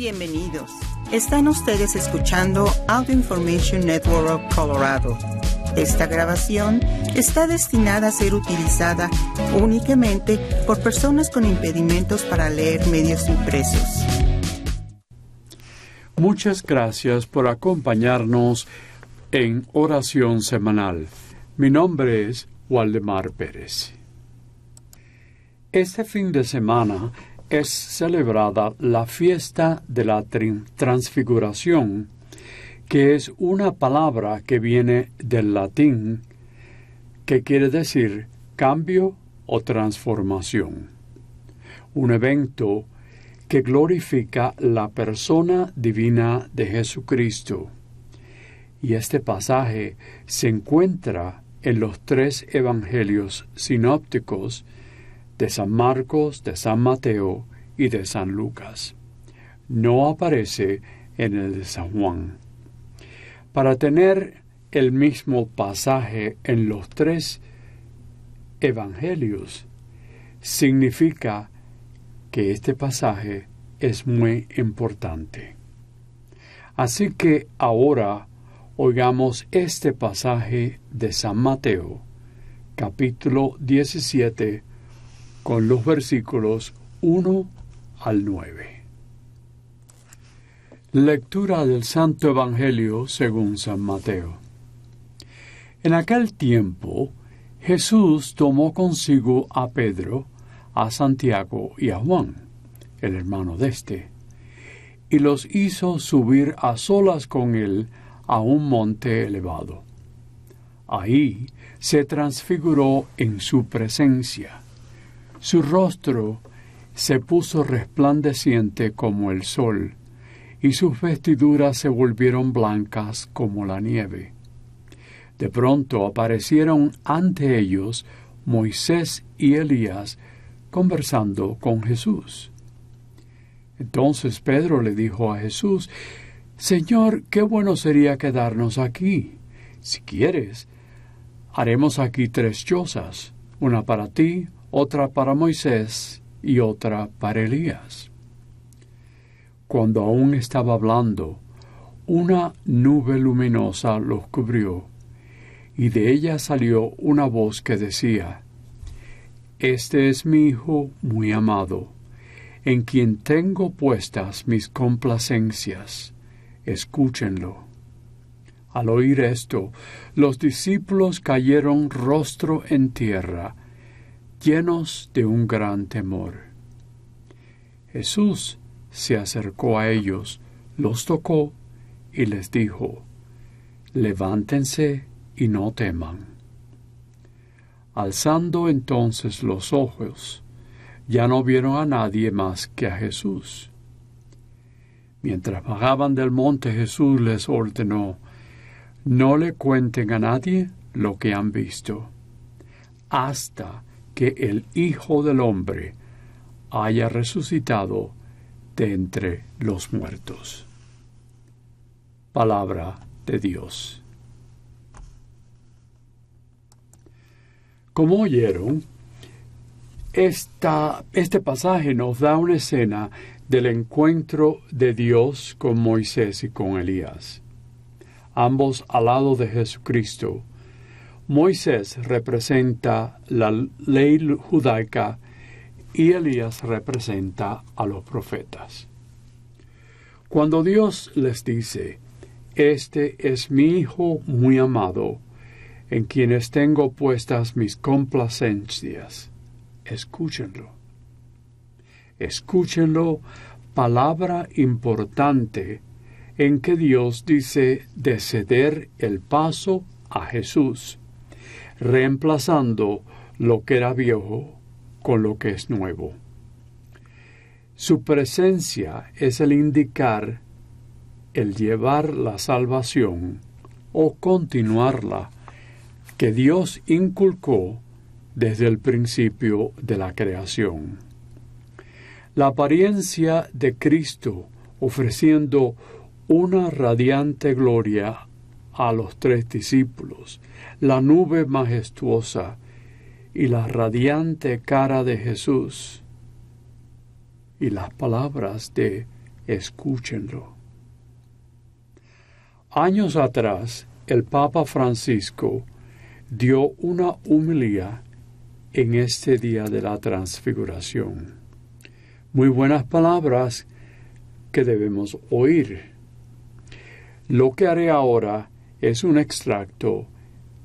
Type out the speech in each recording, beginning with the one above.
Bienvenidos. Están ustedes escuchando Audio Information Network Colorado. Esta grabación está destinada a ser utilizada únicamente por personas con impedimentos para leer medios impresos. Muchas gracias por acompañarnos en oración semanal. Mi nombre es Waldemar Pérez. Este fin de semana es celebrada la fiesta de la transfiguración, que es una palabra que viene del latín que quiere decir cambio o transformación. Un evento que glorifica la persona divina de Jesucristo. Y este pasaje se encuentra en los tres evangelios sinópticos de San Marcos, de San Mateo y de San Lucas. No aparece en el de San Juan. Para tener el mismo pasaje en los tres evangelios, significa que este pasaje es muy importante. Así que ahora oigamos este pasaje de San Mateo, capítulo 17, con los versículos 1 al 9. Lectura del Santo Evangelio según San Mateo. En aquel tiempo, Jesús tomó consigo a Pedro, a Santiago y a Juan, el hermano de éste, y los hizo subir a solas con él a un monte elevado. Ahí se transfiguró en su presencia su rostro se puso resplandeciente como el sol, y sus vestiduras se volvieron blancas como la nieve. De pronto aparecieron ante ellos Moisés y Elías conversando con Jesús. Entonces Pedro le dijo a Jesús, Señor, qué bueno sería quedarnos aquí. Si quieres, haremos aquí tres chozas, una para ti, otra para Moisés y otra para Elías. Cuando aún estaba hablando, una nube luminosa los cubrió, y de ella salió una voz que decía, Este es mi Hijo muy amado, en quien tengo puestas mis complacencias, escúchenlo. Al oír esto, los discípulos cayeron rostro en tierra, llenos de un gran temor. Jesús se acercó a ellos, los tocó y les dijo, Levántense y no teman. Alzando entonces los ojos, ya no vieron a nadie más que a Jesús. Mientras bajaban del monte Jesús les ordenó, no le cuenten a nadie lo que han visto, hasta que el Hijo del Hombre haya resucitado de entre los muertos. Palabra de Dios. Como oyeron, este pasaje nos da una escena del encuentro de Dios con Moisés y con Elías, ambos al lado de Jesucristo, Moisés representa la ley judaica y Elías representa a los profetas. Cuando Dios les dice, Este es mi Hijo muy amado, en quienes tengo puestas mis complacencias, escúchenlo. Escúchenlo, palabra importante en que Dios dice de ceder el paso a Jesús reemplazando lo que era viejo con lo que es nuevo. Su presencia es el indicar, el llevar la salvación o continuarla que Dios inculcó desde el principio de la creación. La apariencia de Cristo ofreciendo una radiante gloria a los tres discípulos, la nube majestuosa y la radiante cara de Jesús y las palabras de escúchenlo. Años atrás, el Papa Francisco dio una humilía en este día de la transfiguración. Muy buenas palabras que debemos oír. Lo que haré ahora es un extracto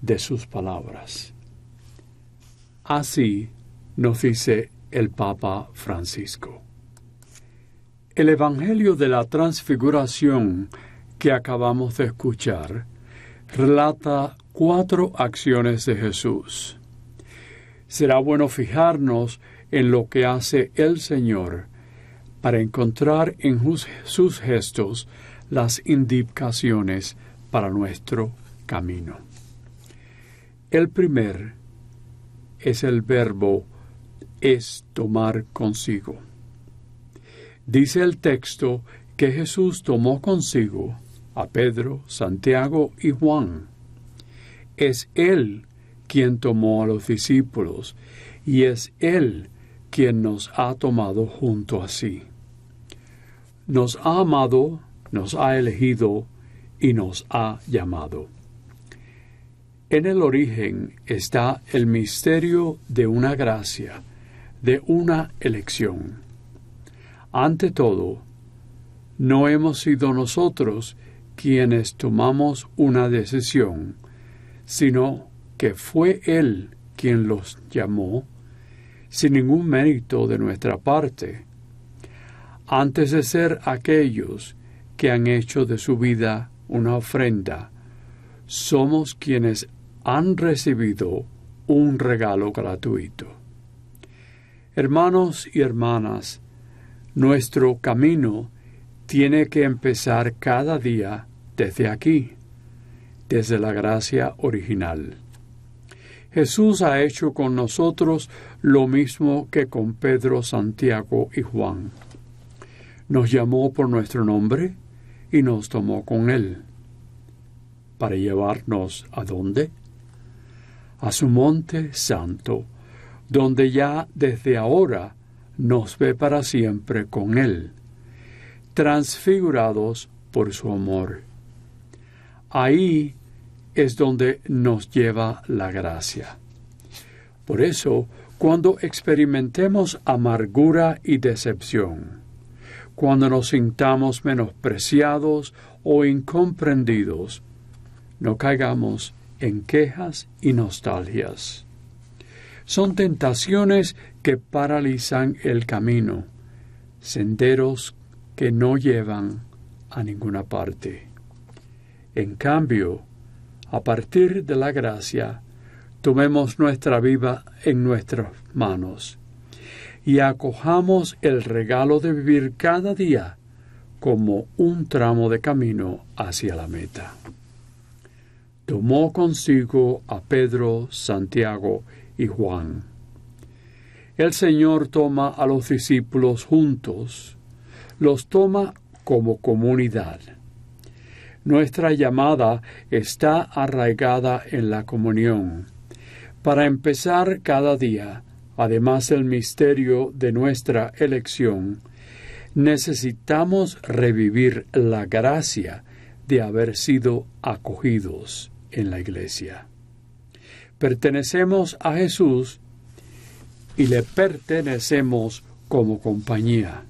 de sus palabras. Así nos dice el Papa Francisco. El Evangelio de la Transfiguración que acabamos de escuchar relata cuatro acciones de Jesús. Será bueno fijarnos en lo que hace el Señor para encontrar en sus gestos las indicaciones para nuestro camino. El primer es el verbo es tomar consigo. Dice el texto que Jesús tomó consigo a Pedro, Santiago y Juan. Es Él quien tomó a los discípulos y es Él quien nos ha tomado junto a sí. Nos ha amado, nos ha elegido y nos ha llamado. En el origen está el misterio de una gracia, de una elección. Ante todo, no hemos sido nosotros quienes tomamos una decisión, sino que fue Él quien los llamó, sin ningún mérito de nuestra parte, antes de ser aquellos que han hecho de su vida una ofrenda, somos quienes han recibido un regalo gratuito. Hermanos y hermanas, nuestro camino tiene que empezar cada día desde aquí, desde la gracia original. Jesús ha hecho con nosotros lo mismo que con Pedro, Santiago y Juan. Nos llamó por nuestro nombre y nos tomó con él. ¿Para llevarnos a dónde? A su monte santo, donde ya desde ahora nos ve para siempre con él, transfigurados por su amor. Ahí es donde nos lleva la gracia. Por eso, cuando experimentemos amargura y decepción, cuando nos sintamos menospreciados o incomprendidos, no caigamos en quejas y nostalgias. Son tentaciones que paralizan el camino, senderos que no llevan a ninguna parte. En cambio, a partir de la gracia, tomemos nuestra vida en nuestras manos y acojamos el regalo de vivir cada día como un tramo de camino hacia la meta. Tomó consigo a Pedro, Santiago y Juan. El Señor toma a los discípulos juntos, los toma como comunidad nuestra llamada está arraigada en la comunión. Para empezar cada día, además del misterio de nuestra elección, necesitamos revivir la gracia de haber sido acogidos en la iglesia. Pertenecemos a Jesús y le pertenecemos como compañía.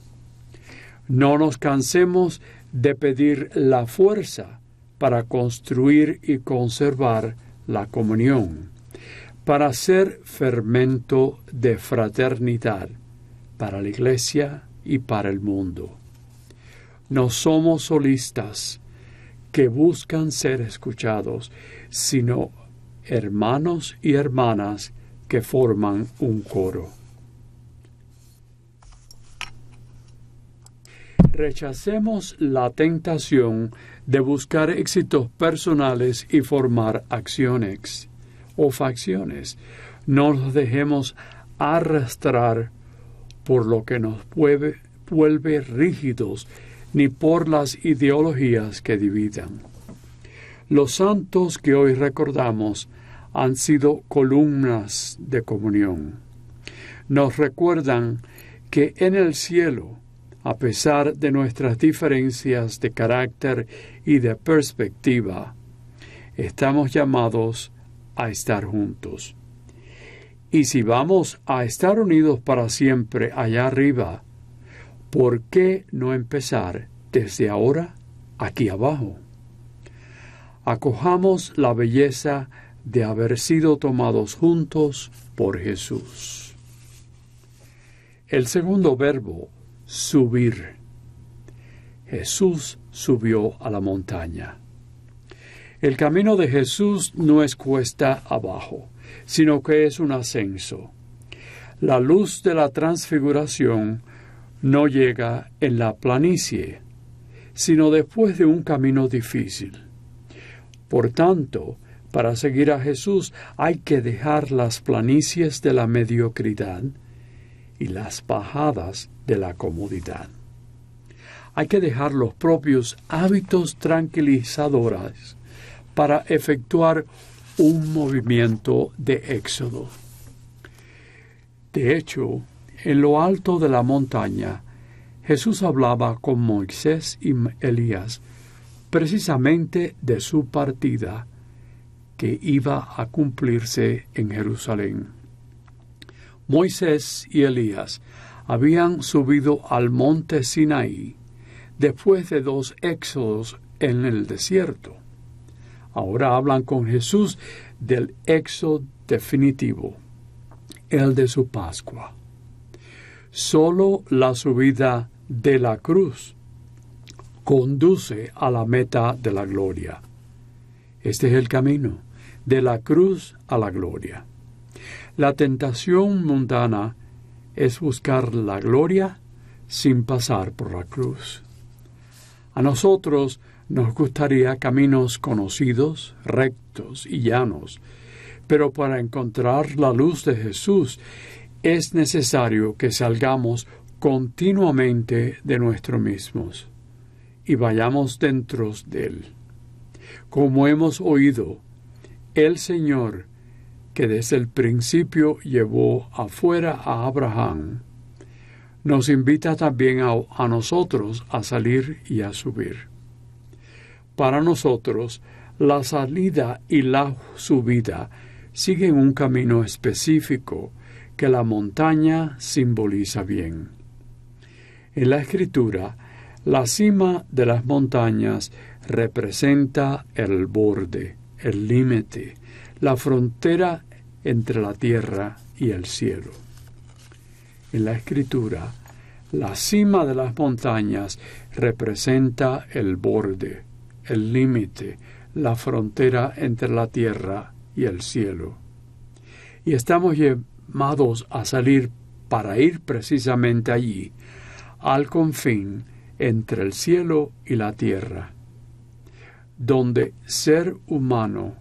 No nos cansemos de pedir la fuerza para construir y conservar la comunión, para ser fermento de fraternidad para la Iglesia y para el mundo. No somos solistas que buscan ser escuchados, sino hermanos y hermanas que forman un coro. Rechacemos la tentación de buscar éxitos personales y formar acciones o facciones. No nos dejemos arrastrar por lo que nos vuelve rígidos ni por las ideologías que dividan. Los santos que hoy recordamos han sido columnas de comunión. Nos recuerdan que en el cielo a pesar de nuestras diferencias de carácter y de perspectiva, estamos llamados a estar juntos. Y si vamos a estar unidos para siempre allá arriba, ¿por qué no empezar desde ahora aquí abajo? Acojamos la belleza de haber sido tomados juntos por Jesús. El segundo verbo, subir. Jesús subió a la montaña. El camino de Jesús no es cuesta abajo, sino que es un ascenso. La luz de la transfiguración no llega en la planicie, sino después de un camino difícil. Por tanto, para seguir a Jesús hay que dejar las planicies de la mediocridad y las bajadas de la comodidad. Hay que dejar los propios hábitos tranquilizadores para efectuar un movimiento de éxodo. De hecho, en lo alto de la montaña, Jesús hablaba con Moisés y Elías precisamente de su partida que iba a cumplirse en Jerusalén. Moisés y Elías habían subido al monte Sinaí después de dos éxodos en el desierto. Ahora hablan con Jesús del éxodo definitivo, el de su Pascua. Solo la subida de la cruz conduce a la meta de la gloria. Este es el camino, de la cruz a la gloria. La tentación mundana es buscar la gloria sin pasar por la cruz. A nosotros nos gustaría caminos conocidos, rectos y llanos, pero para encontrar la luz de Jesús es necesario que salgamos continuamente de nosotros mismos y vayamos dentro de él. Como hemos oído, el Señor, que desde el principio llevó afuera a Abraham, nos invita también a, a nosotros a salir y a subir. Para nosotros, la salida y la subida siguen un camino específico que la montaña simboliza bien. En la escritura, la cima de las montañas representa el borde, el límite, la frontera entre la tierra y el cielo. En la escritura, la cima de las montañas representa el borde, el límite, la frontera entre la tierra y el cielo. Y estamos llamados a salir para ir precisamente allí, al confín entre el cielo y la tierra, donde ser humano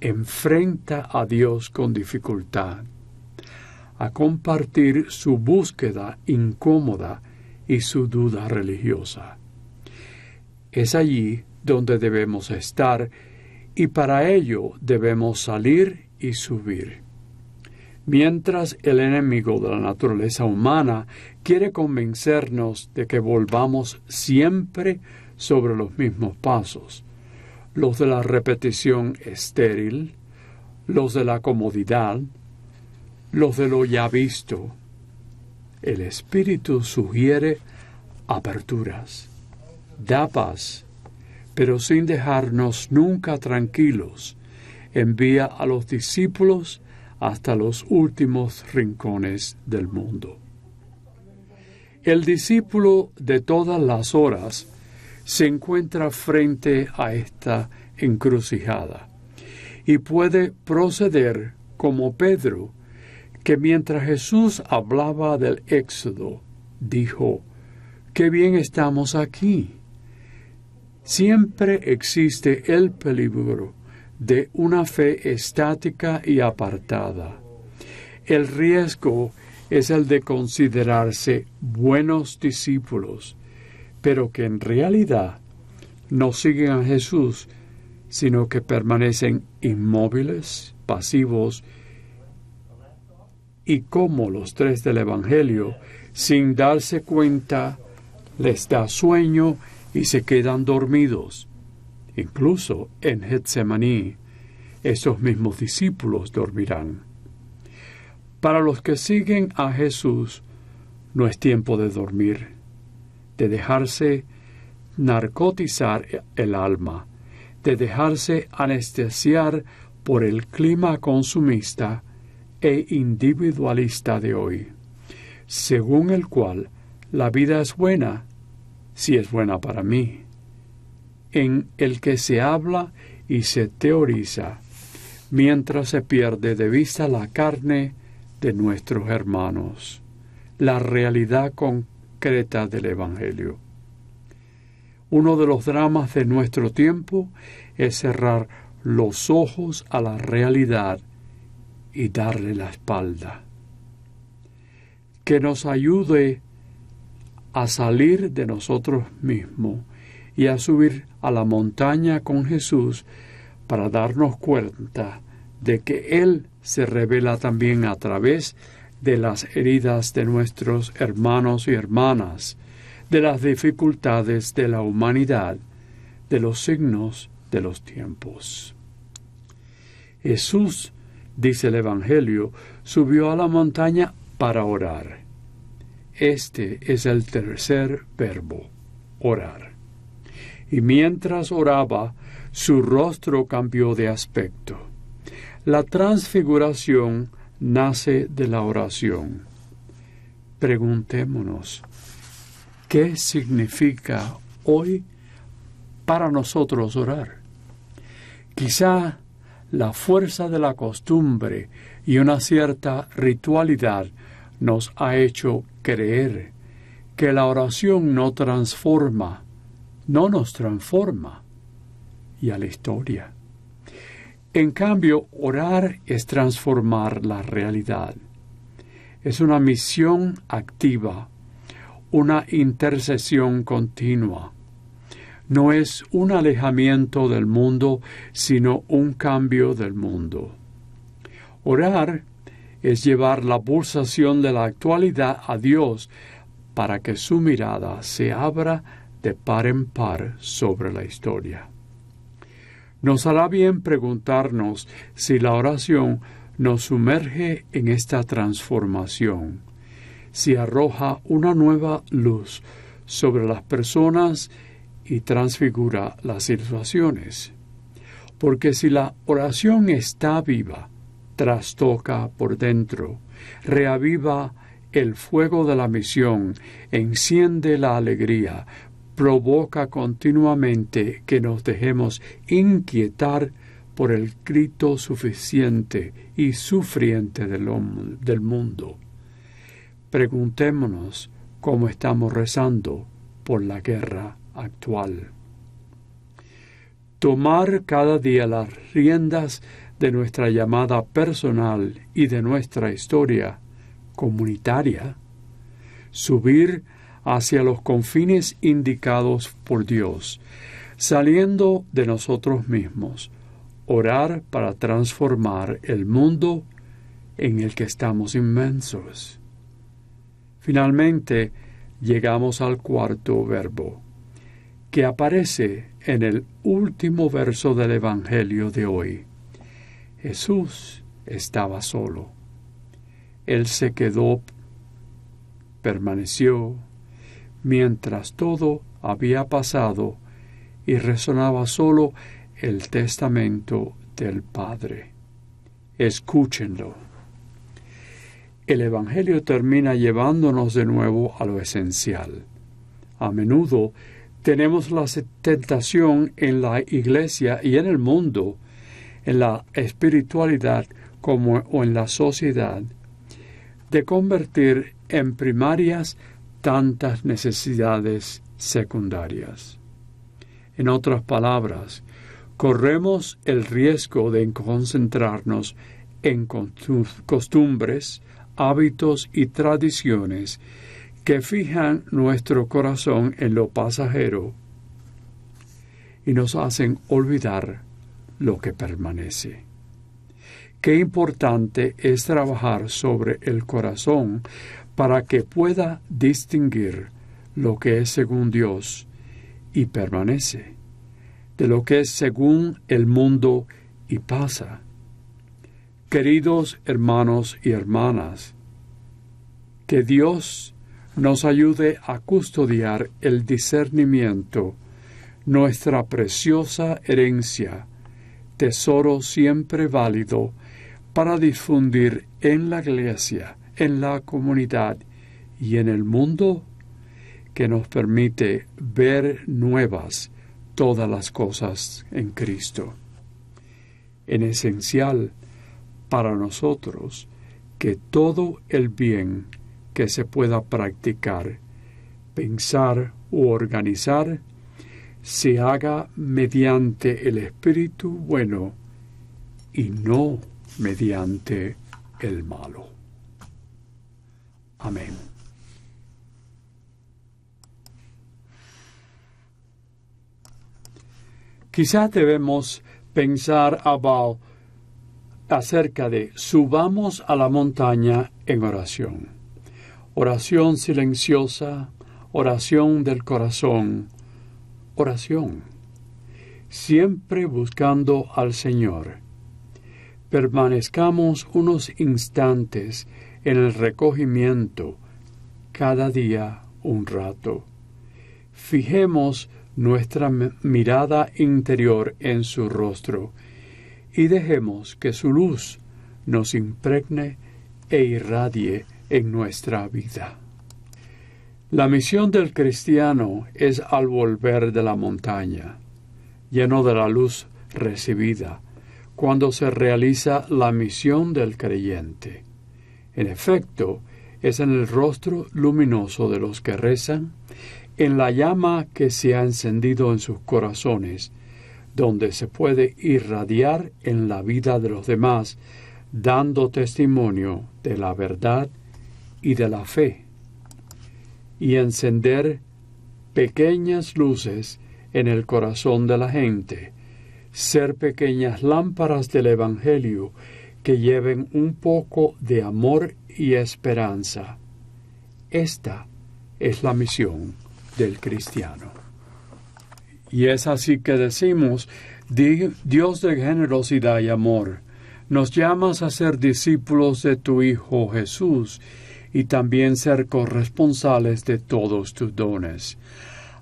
enfrenta a Dios con dificultad, a compartir su búsqueda incómoda y su duda religiosa. Es allí donde debemos estar y para ello debemos salir y subir. Mientras el enemigo de la naturaleza humana quiere convencernos de que volvamos siempre sobre los mismos pasos, los de la repetición estéril, los de la comodidad, los de lo ya visto. El Espíritu sugiere aperturas, da paz, pero sin dejarnos nunca tranquilos, envía a los discípulos hasta los últimos rincones del mundo. El discípulo de todas las horas se encuentra frente a esta encrucijada y puede proceder como Pedro, que mientras Jesús hablaba del éxodo, dijo, Qué bien estamos aquí. Siempre existe el peligro de una fe estática y apartada. El riesgo es el de considerarse buenos discípulos, pero que en realidad no siguen a Jesús, sino que permanecen inmóviles, pasivos, y como los tres del Evangelio, sin darse cuenta, les da sueño y se quedan dormidos. Incluso en Getsemaní, esos mismos discípulos dormirán. Para los que siguen a Jesús, no es tiempo de dormir, de dejarse narcotizar el alma, de dejarse anestesiar por el clima consumista e individualista de hoy, según el cual la vida es buena si es buena para mí, en el que se habla y se teoriza, mientras se pierde de vista la carne de nuestros hermanos, la realidad concreta del Evangelio. Uno de los dramas de nuestro tiempo es cerrar los ojos a la realidad y darle la espalda. Que nos ayude a salir de nosotros mismos y a subir a la montaña con Jesús para darnos cuenta de que Él se revela también a través de las heridas de nuestros hermanos y hermanas, de las dificultades de la humanidad, de los signos de los tiempos. Jesús, dice el Evangelio, subió a la montaña para orar. Este es el tercer verbo, orar. Y mientras oraba, su rostro cambió de aspecto. La transfiguración nace de la oración. Preguntémonos, ¿Qué significa hoy para nosotros orar? Quizá la fuerza de la costumbre y una cierta ritualidad nos ha hecho creer que la oración no transforma, no nos transforma y a la historia. En cambio, orar es transformar la realidad. Es una misión activa una intercesión continua. No es un alejamiento del mundo, sino un cambio del mundo. Orar es llevar la pulsación de la actualidad a Dios para que su mirada se abra de par en par sobre la historia. Nos hará bien preguntarnos si la oración nos sumerge en esta transformación si arroja una nueva luz sobre las personas y transfigura las situaciones. Porque si la oración está viva, trastoca por dentro, reaviva el fuego de la misión, enciende la alegría, provoca continuamente que nos dejemos inquietar por el grito suficiente y sufriente del, del mundo preguntémonos cómo estamos rezando por la guerra actual. Tomar cada día las riendas de nuestra llamada personal y de nuestra historia comunitaria, subir hacia los confines indicados por Dios, saliendo de nosotros mismos, orar para transformar el mundo en el que estamos inmensos. Finalmente, llegamos al cuarto verbo, que aparece en el último verso del Evangelio de hoy. Jesús estaba solo. Él se quedó, permaneció, mientras todo había pasado y resonaba solo el testamento del Padre. Escúchenlo el Evangelio termina llevándonos de nuevo a lo esencial. A menudo tenemos la tentación en la iglesia y en el mundo, en la espiritualidad como o en la sociedad, de convertir en primarias tantas necesidades secundarias. En otras palabras, corremos el riesgo de concentrarnos en costumbres, hábitos y tradiciones que fijan nuestro corazón en lo pasajero y nos hacen olvidar lo que permanece. Qué importante es trabajar sobre el corazón para que pueda distinguir lo que es según Dios y permanece, de lo que es según el mundo y pasa. Queridos hermanos y hermanas, que Dios nos ayude a custodiar el discernimiento, nuestra preciosa herencia, tesoro siempre válido para difundir en la iglesia, en la comunidad y en el mundo que nos permite ver nuevas todas las cosas en Cristo. En esencial para nosotros que todo el bien que se pueda practicar, pensar u organizar se haga mediante el espíritu bueno y no mediante el malo. Amén. Quizá debemos pensar acerca de subamos a la montaña en oración. Oración silenciosa, oración del corazón, oración. Siempre buscando al Señor. Permanezcamos unos instantes en el recogimiento, cada día un rato. Fijemos nuestra mirada interior en su rostro y dejemos que su luz nos impregne e irradie en nuestra vida. La misión del cristiano es al volver de la montaña, lleno de la luz recibida, cuando se realiza la misión del creyente. En efecto, es en el rostro luminoso de los que rezan en la llama que se ha encendido en sus corazones, donde se puede irradiar en la vida de los demás, dando testimonio de la verdad y de la fe, y encender pequeñas luces en el corazón de la gente, ser pequeñas lámparas del Evangelio que lleven un poco de amor y esperanza. Esta es la misión del cristiano. Y es así que decimos, Dios de generosidad y amor, nos llamas a ser discípulos de tu Hijo Jesús y también ser corresponsales de todos tus dones.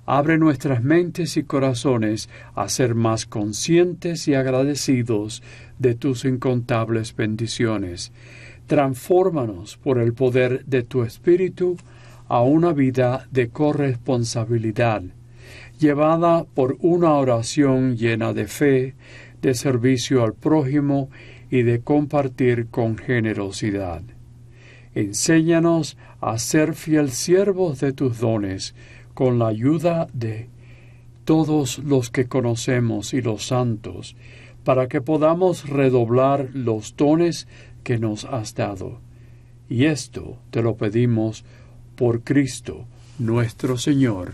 Abre nuestras mentes y corazones a ser más conscientes y agradecidos de tus incontables bendiciones. Transfórmanos por el poder de tu Espíritu a una vida de corresponsabilidad, llevada por una oración llena de fe, de servicio al prójimo y de compartir con generosidad. Enséñanos a ser fiel siervos de tus dones, con la ayuda de todos los que conocemos y los santos, para que podamos redoblar los dones que nos has dado. Y esto te lo pedimos por Cristo nuestro Señor.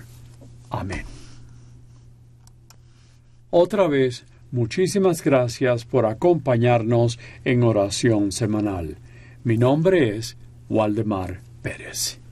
Amén. Otra vez, muchísimas gracias por acompañarnos en oración semanal. Mi nombre es Waldemar Pérez.